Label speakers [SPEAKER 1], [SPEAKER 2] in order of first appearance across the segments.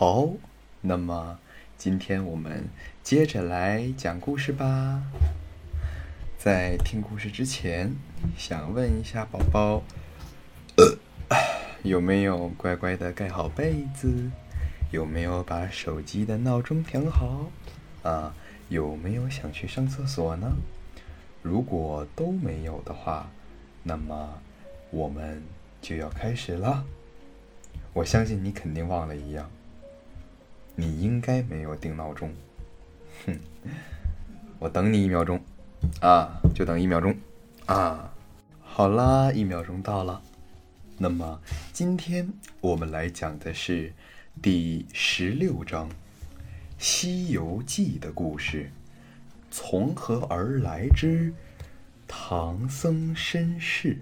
[SPEAKER 1] 好，那么今天我们接着来讲故事吧。在听故事之前，想问一下宝宝，有没有乖乖的盖好被子？有没有把手机的闹钟调好？啊，有没有想去上厕所呢？如果都没有的话，那么我们就要开始了。我相信你肯定忘了一样。你应该没有定闹钟，哼！我等你一秒钟，啊，就等一秒钟，啊，好啦，一秒钟到了。那么今天我们来讲的是第十六章《西游记》的故事，从何而来之唐僧身世。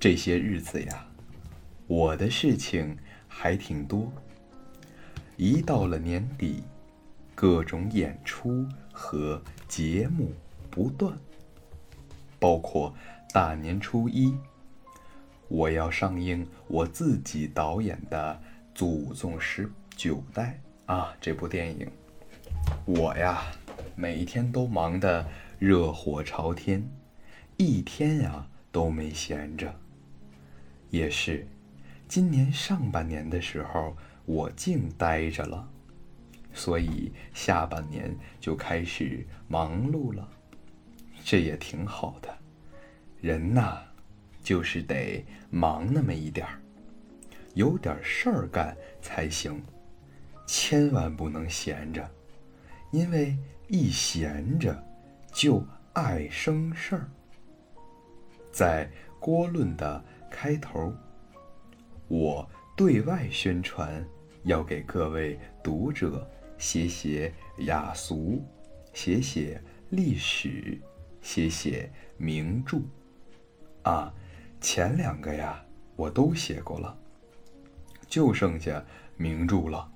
[SPEAKER 1] 这些日子呀，我的事情。还挺多。一到了年底，各种演出和节目不断，包括大年初一，我要上映我自己导演的《祖宗十九代》啊这部电影，我呀每天都忙得热火朝天，一天呀都没闲着，也是。今年上半年的时候，我净待着了，所以下半年就开始忙碌了。这也挺好的，人呐，就是得忙那么一点儿，有点事儿干才行，千万不能闲着，因为一闲着就爱生事儿。在郭论的开头。我对外宣传，要给各位读者写写雅俗，写写历史，写写名著。啊，前两个呀，我都写过了，就剩下名著了。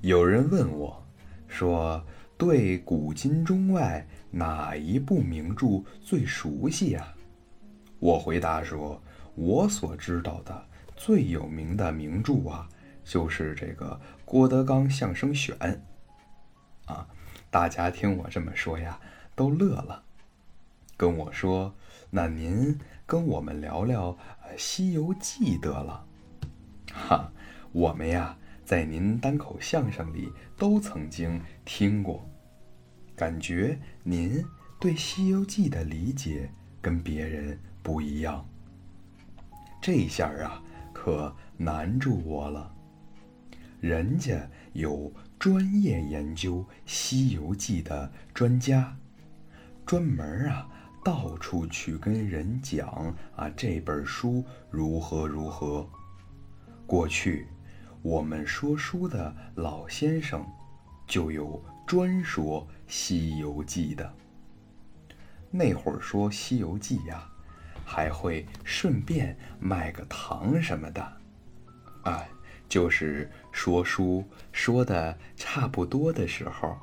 [SPEAKER 1] 有人问我，说对古今中外哪一部名著最熟悉呀？我回答说，我所知道的。最有名的名著啊，就是这个《郭德纲相声选》啊。大家听我这么说呀，都乐了，跟我说：“那您跟我们聊聊《西游记》得了。”哈，我们呀，在您单口相声里都曾经听过，感觉您对《西游记》的理解跟别人不一样。这一下啊。可难住我了。人家有专业研究《西游记》的专家，专门啊到处去跟人讲啊这本书如何如何。过去我们说书的老先生就有专说《西游记》的。那会儿说《西游记》呀。还会顺便卖个糖什么的，哎，就是说书说的差不多的时候，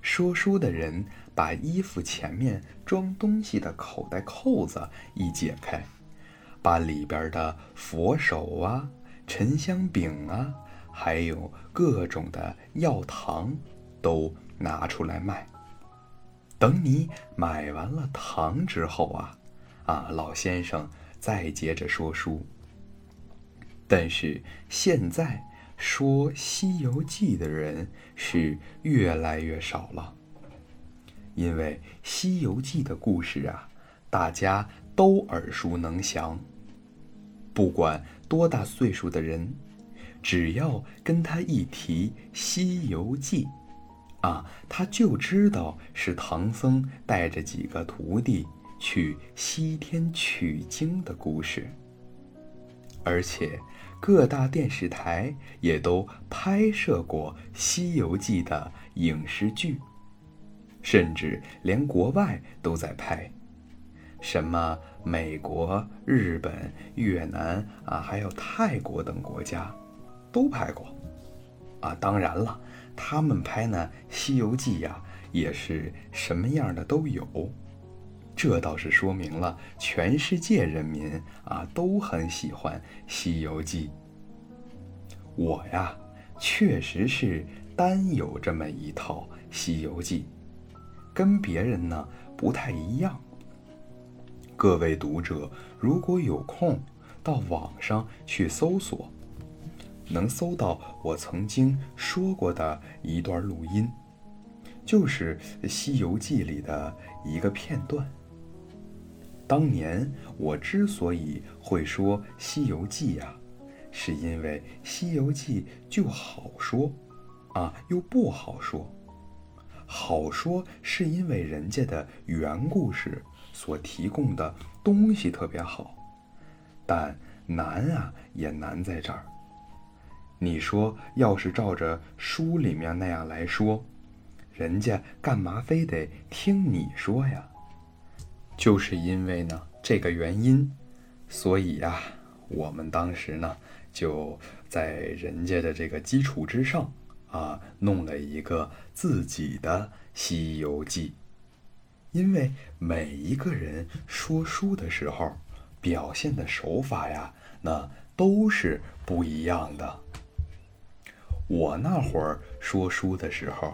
[SPEAKER 1] 说书的人把衣服前面装东西的口袋扣子一解开，把里边的佛手啊、沉香饼啊，还有各种的药糖都拿出来卖。等你买完了糖之后啊。啊，老先生再接着说书。但是现在说《西游记》的人是越来越少了，因为《西游记》的故事啊，大家都耳熟能详。不管多大岁数的人，只要跟他一提《西游记》，啊，他就知道是唐僧带着几个徒弟。去西天取经的故事，而且各大电视台也都拍摄过《西游记》的影视剧，甚至连国外都在拍，什么美国、日本、越南啊，还有泰国等国家都拍过。啊，当然了，他们拍呢《西游记》呀，也是什么样的都有。这倒是说明了全世界人民啊都很喜欢《西游记》，我呀，确实是单有这么一套《西游记》，跟别人呢不太一样。各位读者，如果有空到网上去搜索，能搜到我曾经说过的一段录音，就是《西游记》里的一个片段。当年我之所以会说《西游记》呀，是因为《西游记》就好说，啊，又不好说。好说是因为人家的原故事所提供的东西特别好，但难啊也难在这儿。你说要是照着书里面那样来说，人家干嘛非得听你说呀？就是因为呢这个原因，所以呀，我们当时呢就在人家的这个基础之上啊，弄了一个自己的《西游记》。因为每一个人说书的时候，表现的手法呀，那都是不一样的。我那会儿说书的时候，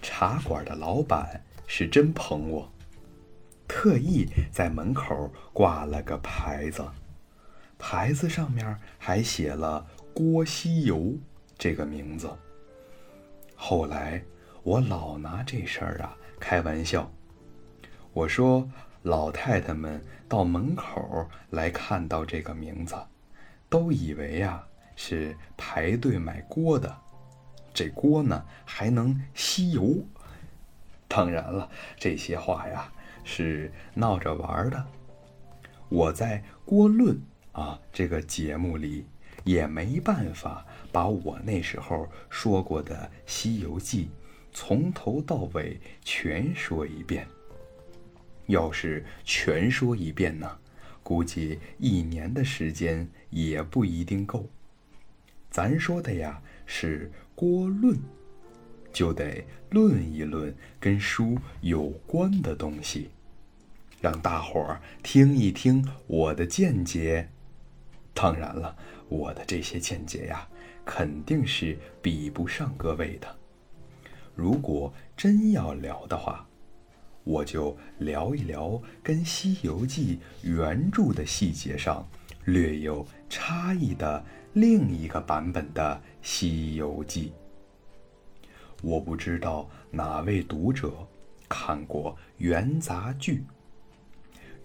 [SPEAKER 1] 茶馆的老板是真捧我。特意在门口挂了个牌子，牌子上面还写了“郭西游”这个名字。后来我老拿这事儿啊开玩笑，我说老太太们到门口来看到这个名字，都以为呀是排队买锅的，这锅呢还能吸油。当然了，这些话呀。是闹着玩的。我在《郭论》啊这个节目里也没办法把我那时候说过的《西游记》从头到尾全说一遍。要是全说一遍呢，估计一年的时间也不一定够。咱说的呀是《郭论》，就得论一论跟书有关的东西。让大伙儿听一听我的见解。当然了，我的这些见解呀，肯定是比不上各位的。如果真要聊的话，我就聊一聊跟《西游记》原著的细节上略有差异的另一个版本的《西游记》。我不知道哪位读者看过元杂剧。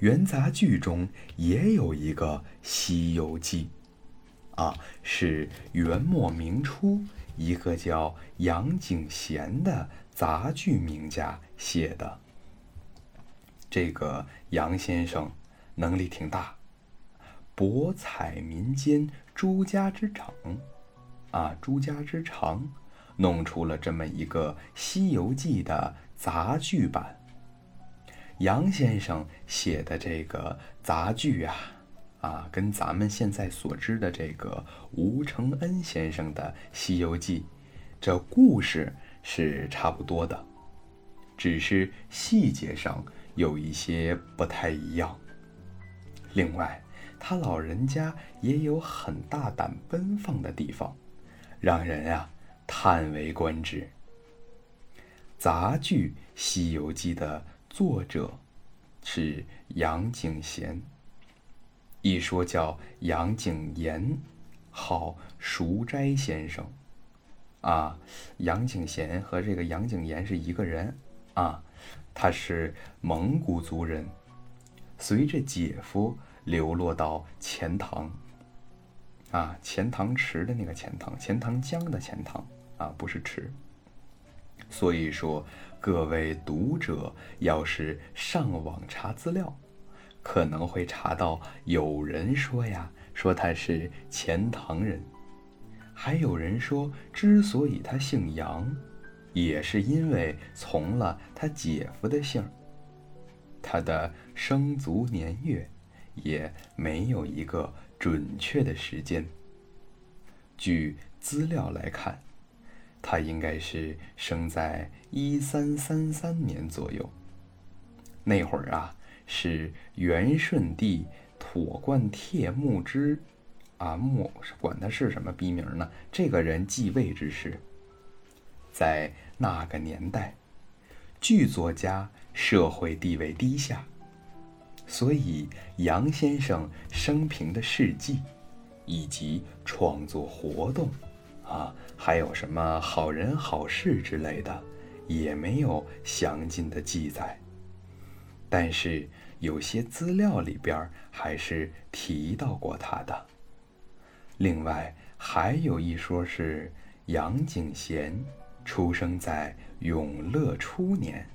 [SPEAKER 1] 元杂剧中也有一个《西游记》，啊，是元末明初一个叫杨景贤的杂剧名家写的。这个杨先生能力挺大，博采民间诸家之长，啊，诸家之长，弄出了这么一个《西游记》的杂剧版。杨先生写的这个杂剧啊，啊，跟咱们现在所知的这个吴承恩先生的《西游记》，这故事是差不多的，只是细节上有一些不太一样。另外，他老人家也有很大胆奔放的地方，让人啊叹为观止。杂剧《西游记》的。作者是杨景贤，一说叫杨景言，号熟斋先生。啊，杨景贤和这个杨景言是一个人啊。他是蒙古族人，随着姐夫流落到钱塘。啊，钱塘池的那个钱塘，钱塘江的钱塘啊，不是池。所以说。各位读者，要是上网查资料，可能会查到有人说呀，说他是钱塘人，还有人说，之所以他姓杨，也是因为从了他姐夫的姓。他的生卒年月也没有一个准确的时间。据资料来看。他应该是生在一三三三年左右。那会儿啊，是元顺帝妥冠帖木之啊，木管他是什么逼名呢？这个人继位之时，在那个年代，剧作家社会地位低下，所以杨先生生平的事迹以及创作活动啊，还有什么好人好事之类的，也没有详尽的记载。但是有些资料里边还是提到过他的。另外还有一说是杨景贤出生在永乐初年，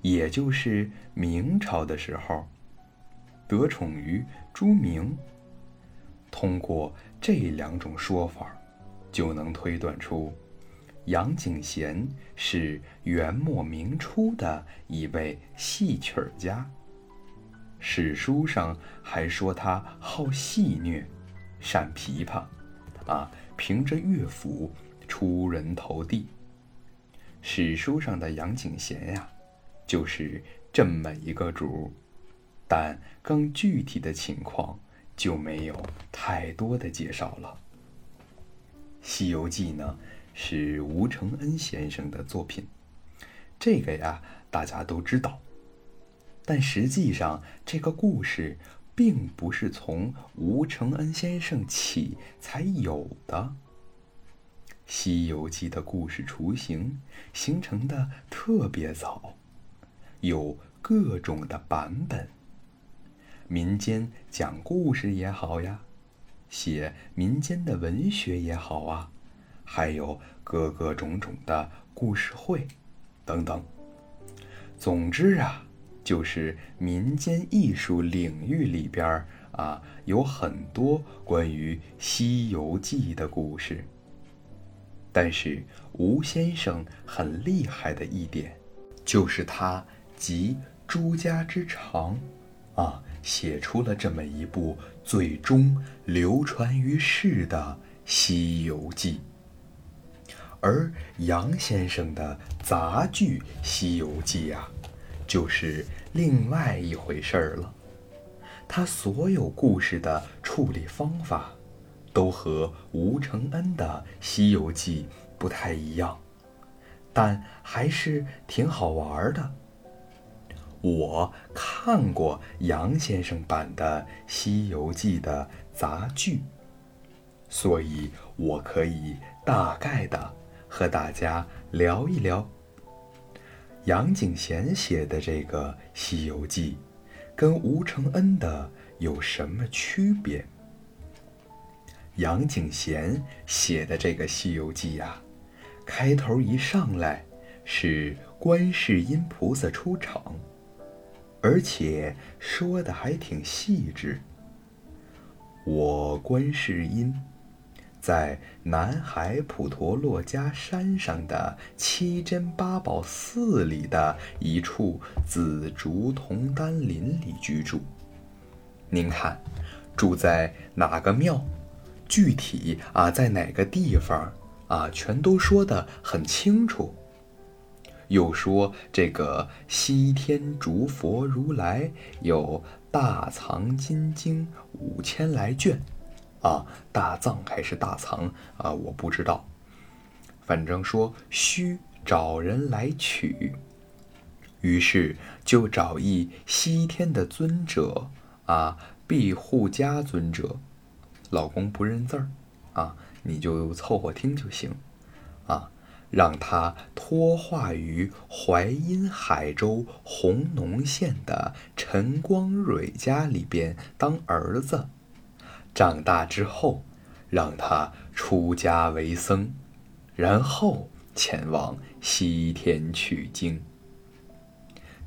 [SPEAKER 1] 也就是明朝的时候，得宠于朱明。通过这两种说法，就能推断出杨景贤是元末明初的一位戏曲家。史书上还说他好戏谑。善琵琶，啊，凭着乐府出人头地。史书上的杨景贤呀，就是这么一个主，但更具体的情况就没有太多的介绍了。《西游记》呢是吴承恩先生的作品，这个呀大家都知道，但实际上这个故事。并不是从吴承恩先生起才有的，《西游记》的故事雏形形成的特别早，有各种的版本。民间讲故事也好呀，写民间的文学也好啊，还有各个种种的故事会等等。总之啊。就是民间艺术领域里边啊，有很多关于《西游记》的故事。但是吴先生很厉害的一点，就是他集诸家之长，啊，写出了这么一部最终流传于世的《西游记》。而杨先生的杂剧《西游记》呀。就是另外一回事儿了。他所有故事的处理方法，都和吴承恩的《西游记》不太一样，但还是挺好玩的。我看过杨先生版的《西游记》的杂剧，所以我可以大概的和大家聊一聊。杨景贤写的这个《西游记》，跟吴承恩的有什么区别？杨景贤写的这个《西游记》呀，开头一上来是观世音菩萨出场，而且说的还挺细致。我观世音。在南海普陀珞珈山上的七珍八宝寺里的一处紫竹铜丹林里居住。您看，住在哪个庙？具体啊，在哪个地方啊？全都说的很清楚。又说这个西天竺佛如来有大藏金经五千来卷。啊，大藏还是大藏啊？我不知道，反正说需找人来取，于是就找一西天的尊者啊，庇护家尊者。老公不认字儿啊，你就凑合听就行。让他托化于淮阴海州弘农县的陈光蕊家里边当儿子。长大之后，让他出家为僧，然后前往西天取经。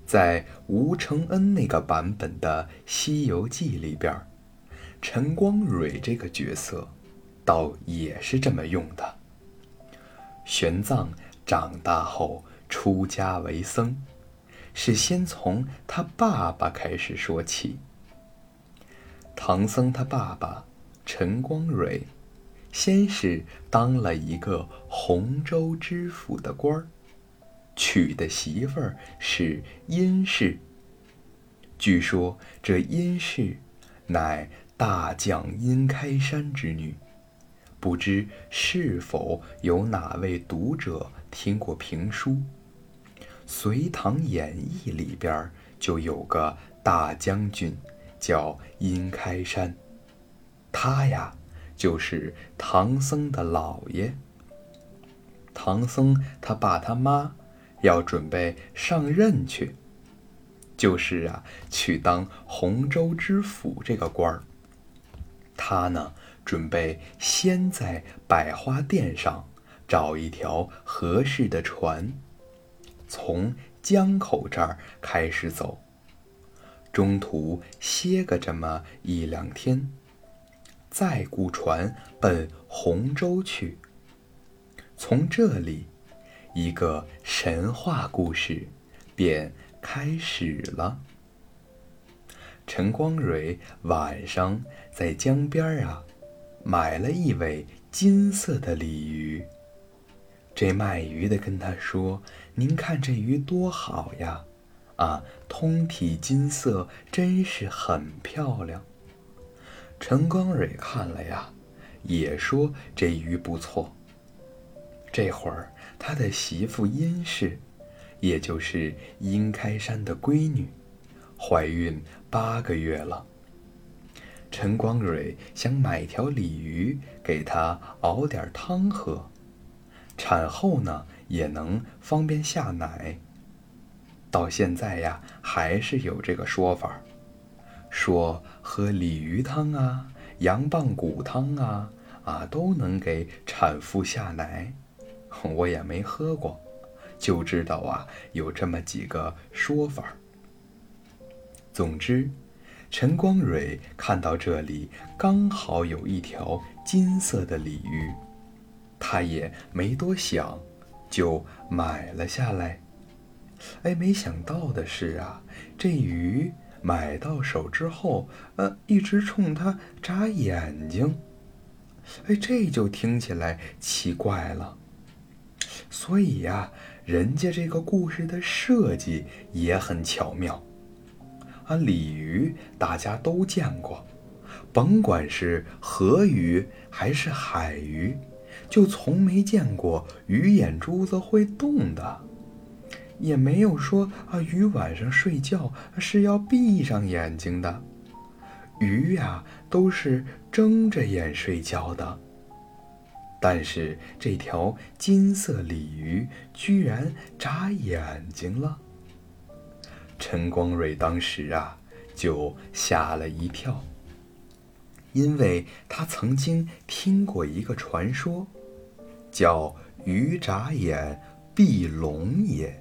[SPEAKER 1] 在吴承恩那个版本的《西游记》里边，陈光蕊这个角色，倒也是这么用的。玄奘长大后出家为僧，是先从他爸爸开始说起。唐僧他爸爸陈光蕊，先是当了一个洪州知府的官儿，娶的媳妇儿是殷氏。据说这殷氏，乃大将殷开山之女。不知是否有哪位读者听过评书？《隋唐演义》里边就有个大将军，叫殷开山。他呀，就是唐僧的姥爷。唐僧他爸他妈要准备上任去，就是啊，去当洪州知府这个官儿。他呢？准备先在百花殿上找一条合适的船，从江口这儿开始走，中途歇个这么一两天，再雇船奔洪州去。从这里，一个神话故事便开始了。陈光蕊晚上在江边啊。买了一尾金色的鲤鱼。这卖鱼的跟他说：“您看这鱼多好呀，啊，通体金色，真是很漂亮。”陈光蕊看了呀，也说这鱼不错。这会儿他的媳妇殷氏，也就是殷开山的闺女，怀孕八个月了。陈光蕊想买条鲤鱼给她熬点汤喝，产后呢也能方便下奶。到现在呀，还是有这个说法，说喝鲤鱼汤啊、羊棒骨汤啊啊都能给产妇下奶。我也没喝过，就知道啊有这么几个说法。总之。陈光蕊看到这里刚好有一条金色的鲤鱼，他也没多想，就买了下来。哎，没想到的是啊，这鱼买到手之后，呃，一直冲他眨眼睛。哎，这就听起来奇怪了。所以呀，人家这个故事的设计也很巧妙。啊，鲤鱼大家都见过，甭管是河鱼还是海鱼，就从没见过鱼眼珠子会动的，也没有说啊鱼晚上睡觉是要闭上眼睛的，鱼呀都是睁着眼睡觉的。但是这条金色鲤鱼居然眨眼睛了。陈光蕊当时啊，就吓了一跳，因为他曾经听过一个传说，叫“鱼眨眼闭龙也”，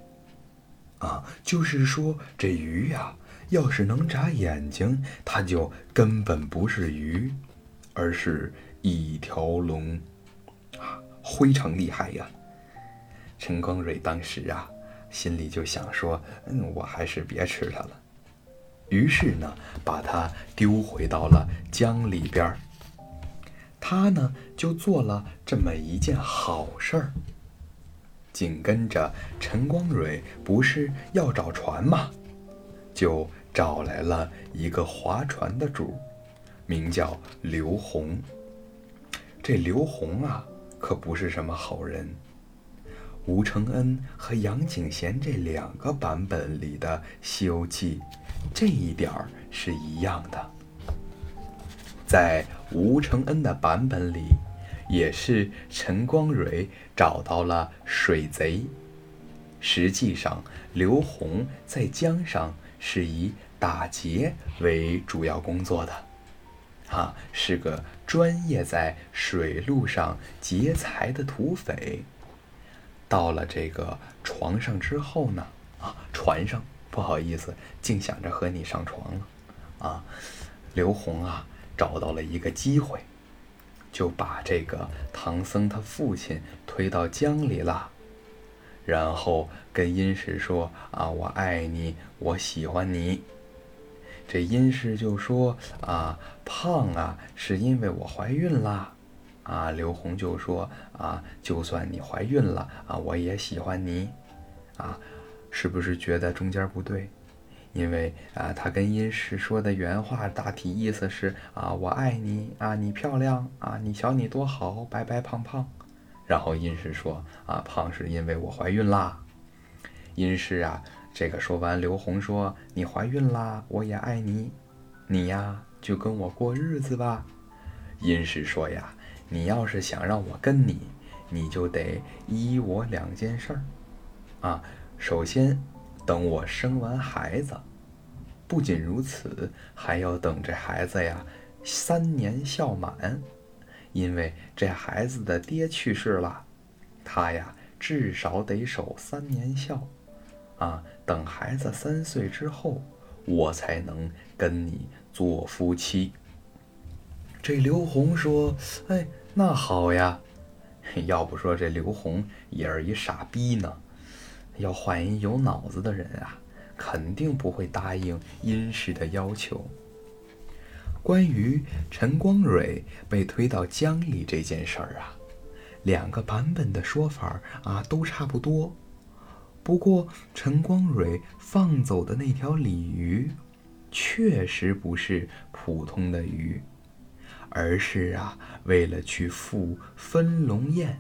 [SPEAKER 1] 啊，就是说这鱼呀，要是能眨眼睛，它就根本不是鱼，而是一条龙，啊，非常厉害呀！陈光蕊当时啊。心里就想说：“嗯，我还是别吃它了。”于是呢，把它丢回到了江里边儿。他呢，就做了这么一件好事儿。紧跟着，陈光蕊不是要找船吗？就找来了一个划船的主，名叫刘洪。这刘洪啊，可不是什么好人。吴承恩和杨景贤这两个版本里的《西游记》，这一点儿是一样的。在吴承恩的版本里，也是陈光蕊找到了水贼。实际上，刘洪在江上是以打劫为主要工作的，哈，是个专业在水路上劫财的土匪。到了这个床上之后呢，啊，船上不好意思，净想着和你上床了，啊，刘洪啊找到了一个机会，就把这个唐僧他父亲推到江里了，然后跟殷实说啊，我爱你，我喜欢你。这殷实就说啊，胖啊，是因为我怀孕啦。啊，刘红就说：“啊，就算你怀孕了啊，我也喜欢你，啊，是不是觉得中间不对？因为啊，他跟殷氏说的原话大体意思是啊，我爱你啊，你漂亮啊，你瞧你多好，白白胖胖。然后殷氏说啊，胖是因为我怀孕啦。殷氏啊，这个说完，刘红说你怀孕啦，我也爱你，你呀就跟我过日子吧。殷氏说呀，你要是想让我跟你，你就得依我两件事儿啊，首先。等我生完孩子，不仅如此，还要等这孩子呀三年孝满，因为这孩子的爹去世了，他呀至少得守三年孝，啊，等孩子三岁之后，我才能跟你做夫妻。这刘洪说：“哎，那好呀，要不说这刘洪也是一傻逼呢。”要换一有脑子的人啊，肯定不会答应殷氏的要求。关于陈光蕊被推到江里这件事儿啊，两个版本的说法啊都差不多。不过陈光蕊放走的那条鲤鱼，确实不是普通的鱼，而是啊为了去赴分龙宴，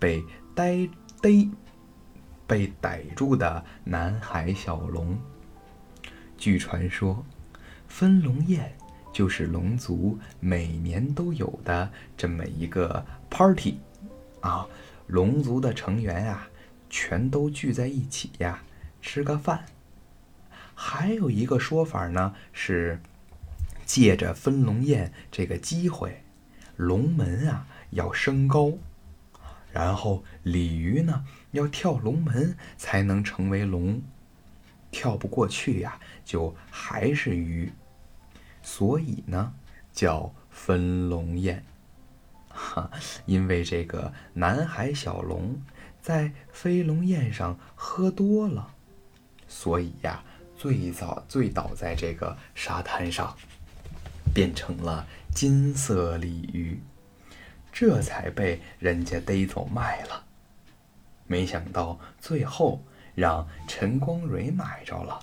[SPEAKER 1] 被逮逮。被逮住的南海小龙。据传说，分龙宴就是龙族每年都有的这么一个 party 啊，龙族的成员啊，全都聚在一起呀，吃个饭。还有一个说法呢，是借着分龙宴这个机会，龙门啊要升高。然后鲤鱼呢，要跳龙门才能成为龙，跳不过去呀，就还是鱼，所以呢，叫分龙宴。哈，因为这个南海小龙在飞龙宴上喝多了，所以呀，最早醉倒在这个沙滩上，变成了金色鲤鱼。这才被人家逮走卖了，没想到最后让陈光蕊买着了。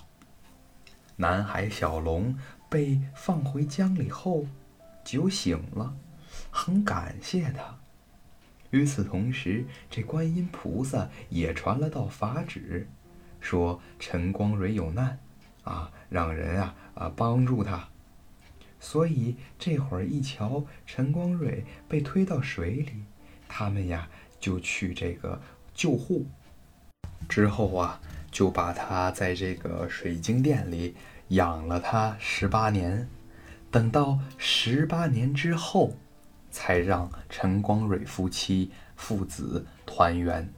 [SPEAKER 1] 南海小龙被放回江里后，酒醒了，很感谢他。与此同时，这观音菩萨也传了道法旨，说陈光蕊有难，啊，让人啊啊帮助他。所以这会儿一瞧陈光蕊被推到水里，他们呀就去这个救护。之后啊，就把他在这个水晶殿里养了他十八年。等到十八年之后，才让陈光蕊夫妻父子团圆。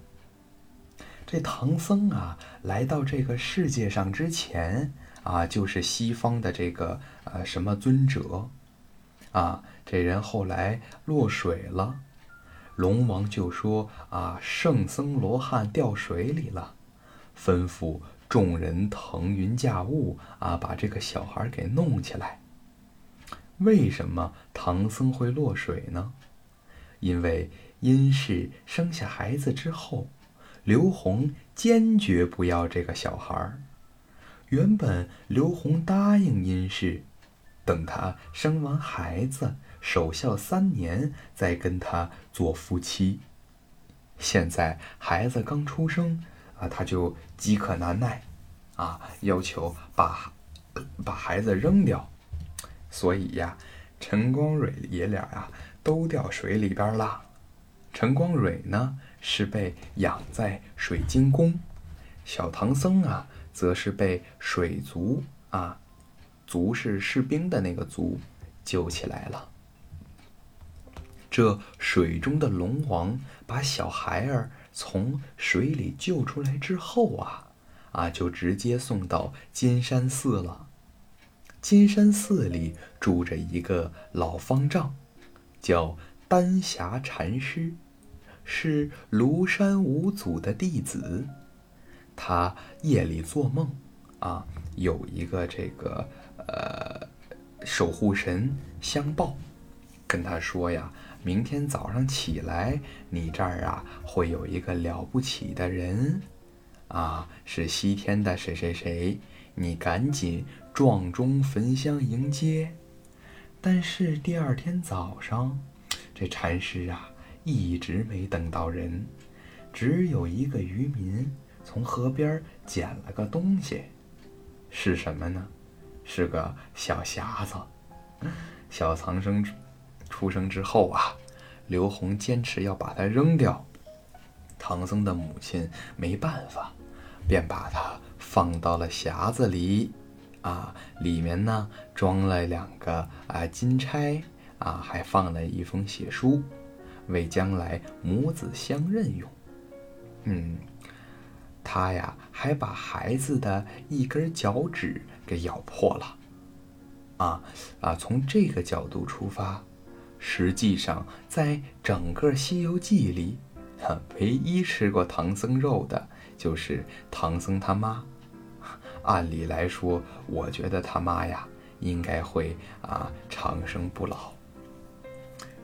[SPEAKER 1] 这唐僧啊，来到这个世界上之前。啊，就是西方的这个呃什么尊者，啊，这人后来落水了，龙王就说啊，圣僧罗汉掉水里了，吩咐众人腾云驾雾啊，把这个小孩给弄起来。为什么唐僧会落水呢？因为殷氏生下孩子之后，刘洪坚决不要这个小孩儿。原本刘洪答应殷氏，等他生完孩子守孝三年再跟他做夫妻。现在孩子刚出生啊，他就饥渴难耐，啊，要求把把孩子扔掉。所以呀，陈光蕊爷俩呀都掉水里边了。陈光蕊呢是被养在水晶宫，小唐僧啊。则是被水族啊，族是士兵的那个族救起来了。这水中的龙王把小孩儿从水里救出来之后啊，啊，就直接送到金山寺了。金山寺里住着一个老方丈，叫丹霞禅师，是庐山五祖的弟子。他夜里做梦，啊，有一个这个呃守护神相报，跟他说呀，明天早上起来，你这儿啊会有一个了不起的人，啊，是西天的谁谁谁，你赶紧撞钟焚香迎接。但是第二天早上，这禅师啊一直没等到人，只有一个渔民从河边捡了个东西，是什么呢？是个小匣子。小唐僧出生之后啊，刘洪坚持要把它扔掉。唐僧的母亲没办法，便把它放到了匣子里，啊，里面呢装了两个啊金钗，啊，还放了一封血书，为将来母子相认用。嗯，他呀还把孩子的一根脚趾给咬破了，啊啊，从这个角度出发，实际上在整个《西游记》里。唯一吃过唐僧肉的，就是唐僧他妈。按理来说，我觉得他妈呀，应该会啊长生不老。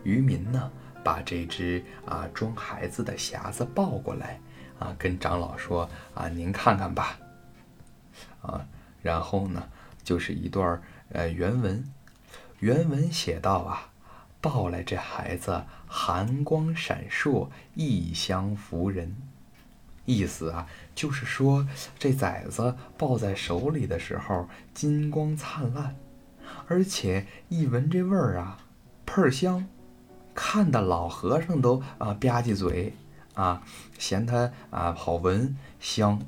[SPEAKER 1] 渔民呢，把这只啊装孩子的匣子抱过来，啊，跟长老说啊，您看看吧。啊，然后呢，就是一段呃原文，原文写道啊。抱来这孩子，寒光闪烁，异香拂人。意思啊，就是说这崽子抱在手里的时候，金光灿烂，而且一闻这味儿啊，倍儿香，看的老和尚都啊吧唧嘴啊，嫌它啊好闻香。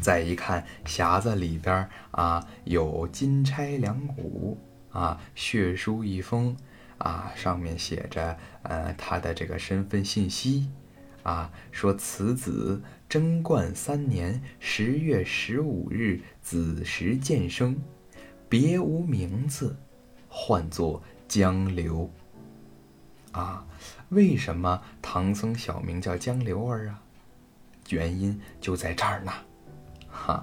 [SPEAKER 1] 再一看匣子里边啊，有金钗两股啊，血书一封。啊，上面写着，呃，他的这个身份信息，啊，说此子贞观三年十月十五日子时见生，别无名字，唤作江流。啊，为什么唐僧小名叫江流儿啊？原因就在这儿呢，哈。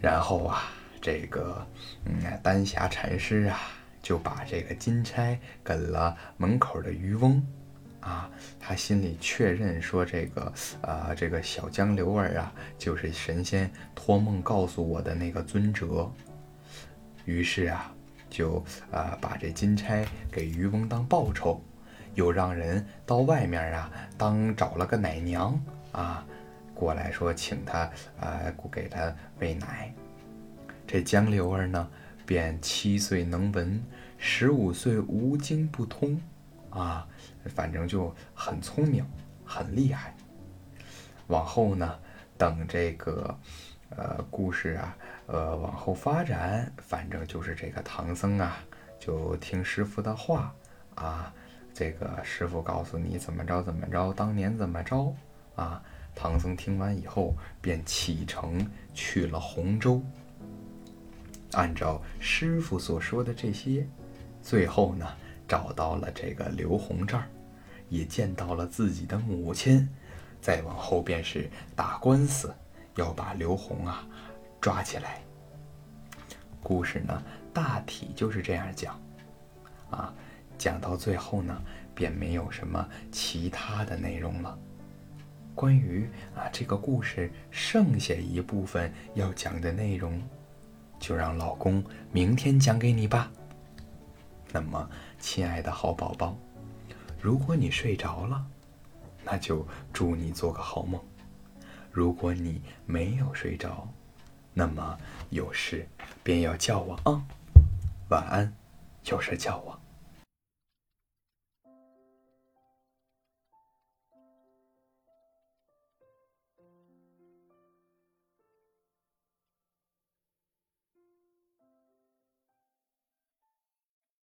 [SPEAKER 1] 然后啊，这个，嗯，丹霞禅师啊。就把这个金钗给了门口的渔翁，啊，他心里确认说这个，呃，这个小江流儿啊，就是神仙托梦告诉我的那个尊者。于是啊，就呃把这金钗给渔翁当报酬，又让人到外面啊当找了个奶娘啊，过来说请他呃给他喂奶。这江流儿呢？便七岁能文，十五岁无经不通，啊，反正就很聪明，很厉害。往后呢，等这个，呃，故事啊，呃，往后发展，反正就是这个唐僧啊，就听师傅的话，啊，这个师傅告诉你怎么着怎么着，当年怎么着，啊，唐僧听完以后，便启程去了洪州。按照师傅所说的这些，最后呢，找到了这个刘洪这儿，也见到了自己的母亲。再往后便是打官司，要把刘洪啊抓起来。故事呢，大体就是这样讲，啊，讲到最后呢，便没有什么其他的内容了。关于啊这个故事剩下一部分要讲的内容。就让老公明天讲给你吧。那么，亲爱的好宝宝，如果你睡着了，那就祝你做个好梦；如果你没有睡着，那么有事便要叫我啊。晚安，有事叫我。